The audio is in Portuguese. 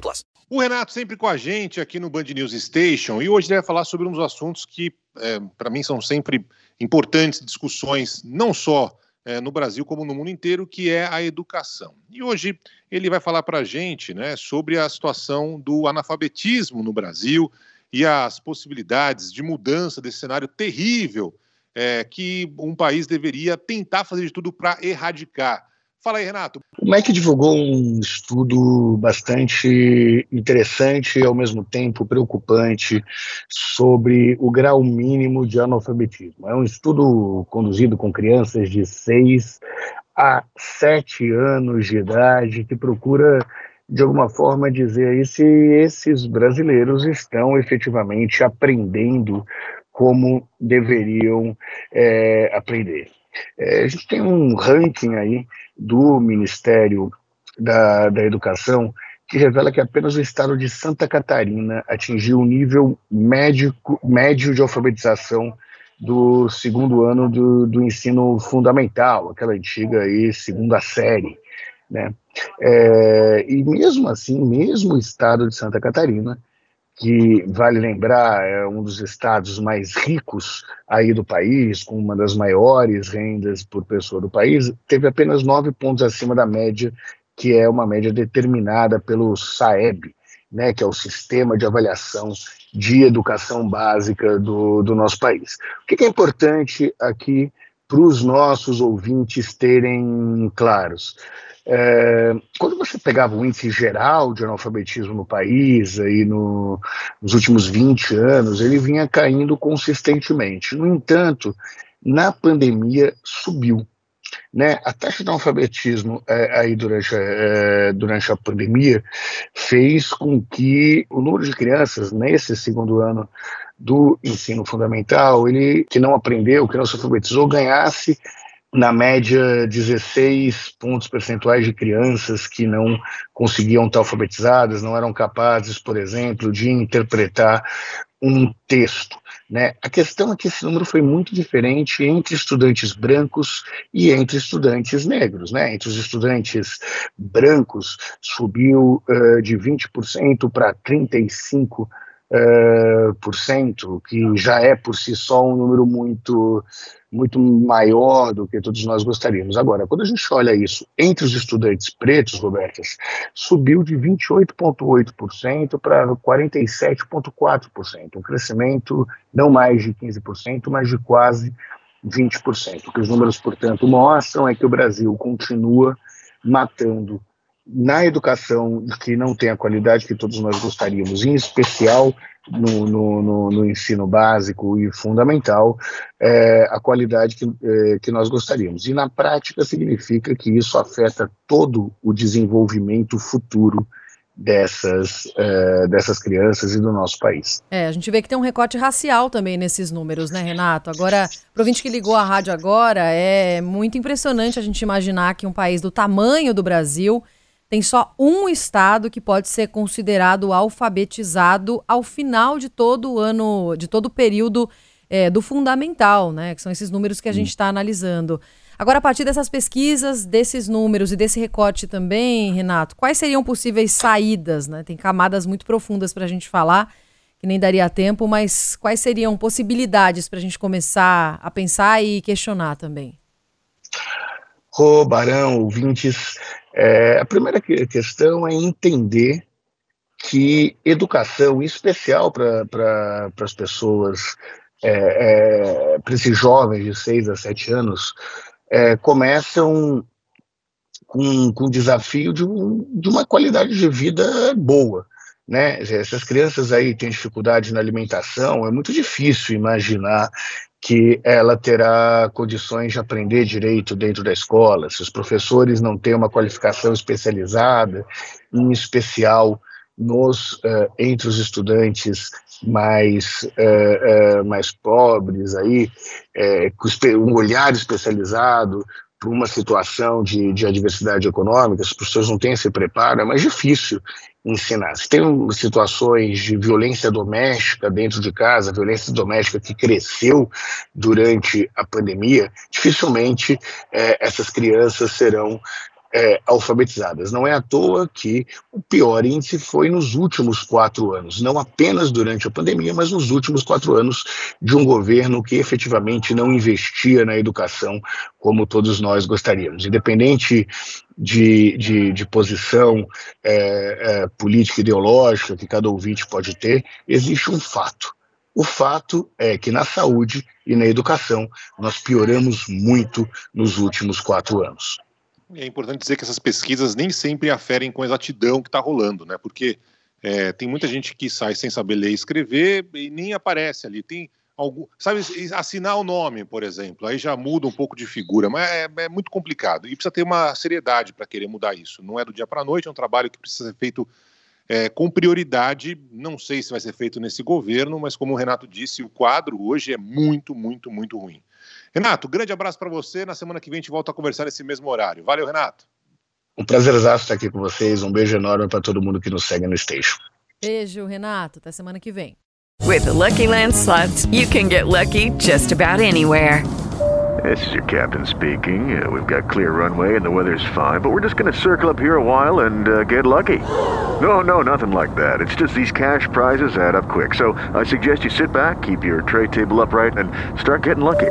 plus. O Renato sempre com a gente aqui no Band News Station e hoje ele vai falar sobre um dos assuntos que, é, para mim, são sempre importantes discussões, não só é, no Brasil como no mundo inteiro, que é a educação. E hoje ele vai falar para a gente né, sobre a situação do analfabetismo no Brasil e as possibilidades de mudança desse cenário terrível é, que um país deveria tentar fazer de tudo para erradicar. Fala aí, Renato. O MEC divulgou um estudo bastante interessante e, ao mesmo tempo, preocupante sobre o grau mínimo de analfabetismo. É um estudo conduzido com crianças de 6 a 7 anos de idade que procura, de alguma forma, dizer aí se esses brasileiros estão efetivamente aprendendo como deveriam é, aprender. É, a gente tem um ranking aí do Ministério da, da Educação que revela que apenas o estado de Santa Catarina atingiu o nível médico, médio de alfabetização do segundo ano do, do ensino fundamental, aquela antiga aí, segunda série. Né? É, e mesmo assim, mesmo o estado de Santa Catarina que vale lembrar é um dos estados mais ricos aí do país, com uma das maiores rendas por pessoa do país, teve apenas nove pontos acima da média, que é uma média determinada pelo SAEB, né, que é o Sistema de Avaliação de Educação Básica do, do nosso país. O que é importante aqui para os nossos ouvintes terem claros? É, quando você pegava o índice geral de analfabetismo no país, aí no, nos últimos 20 anos, ele vinha caindo consistentemente. No entanto, na pandemia subiu. Né? A taxa de analfabetismo é, aí durante, é, durante a pandemia fez com que o número de crianças nesse segundo ano do ensino fundamental, ele que não aprendeu, que não se alfabetizou, ganhasse na média, 16 pontos percentuais de crianças que não conseguiam estar alfabetizadas, não eram capazes, por exemplo, de interpretar um texto. Né? A questão é que esse número foi muito diferente entre estudantes brancos e entre estudantes negros. Né? Entre os estudantes brancos, subiu uh, de 20% para 35%. Por cento, que já é por si só um número muito muito maior do que todos nós gostaríamos. Agora, quando a gente olha isso entre os estudantes pretos, Robertas, subiu de 28,8% para 47,4%, um crescimento não mais de 15%, mas de quase 20%. O que os números, portanto, mostram é que o Brasil continua matando na educação que não tem a qualidade que todos nós gostaríamos, em especial no, no, no, no ensino básico e fundamental, é, a qualidade que, é, que nós gostaríamos. E na prática significa que isso afeta todo o desenvolvimento futuro dessas, uh, dessas crianças e do nosso país. É, a gente vê que tem um recorte racial também nesses números, né, Renato? Agora, para o que ligou a rádio agora, é muito impressionante a gente imaginar que um país do tamanho do Brasil tem só um estado que pode ser considerado alfabetizado ao final de todo o ano, de todo o período é, do fundamental, né? Que são esses números que a gente está analisando. Agora, a partir dessas pesquisas, desses números e desse recorte também, Renato, quais seriam possíveis saídas? Né? Tem camadas muito profundas para a gente falar, que nem daria tempo, mas quais seriam possibilidades para a gente começar a pensar e questionar também? Rô, Barão, ouvintes, é, a primeira questão é entender que educação, em especial para pra, as pessoas, é, é, para esses jovens de 6 a 7 anos, é, começam com, com o desafio de, um, de uma qualidade de vida boa. Né? Essas crianças aí têm dificuldade na alimentação, é muito difícil imaginar que ela terá condições de aprender direito dentro da escola, se os professores não têm uma qualificação especializada, em especial nos uh, entre os estudantes mais uh, uh, mais pobres aí com um olhar especializado para uma situação de, de adversidade econômica, as pessoas não têm esse preparo, é mais difícil ensinar. Se tem situações de violência doméstica dentro de casa, violência doméstica que cresceu durante a pandemia, dificilmente essas crianças serão é, alfabetizadas. Não é à toa que o pior índice foi nos últimos quatro anos, não apenas durante a pandemia, mas nos últimos quatro anos de um governo que efetivamente não investia na educação como todos nós gostaríamos. Independente de, de, de posição é, é, política ideológica que cada ouvinte pode ter, existe um fato. O fato é que na saúde e na educação nós pioramos muito nos últimos quatro anos é importante dizer que essas pesquisas nem sempre aferem com exatidão que está rolando, né? Porque é, tem muita gente que sai sem saber ler e escrever e nem aparece ali. Tem algum, sabe, assinar o nome, por exemplo, aí já muda um pouco de figura, mas é, é muito complicado e precisa ter uma seriedade para querer mudar isso. Não é do dia para a noite, é um trabalho que precisa ser feito é, com prioridade. Não sei se vai ser feito nesse governo, mas como o Renato disse, o quadro hoje é muito, muito, muito ruim. Renato, grande abraço para você. Na semana que vem a gente volta a conversar nesse mesmo horário. Valeu, Renato. Um prazer estar aqui com vocês. Um beijo enorme para todo mundo que nos segue no Station. Beijo, Renato. Até semana que vem. With the Lucky Land slots, you can get lucky just about anywhere. This is your captain speaking. Uh, we've got clear runway and the weather's fine, but we're just going to circle up here a while and uh, get lucky. No, no, nothing like that. It's just these cash prizes add up quick. So I suggest you sit back, keep your tray table upright, and start getting lucky.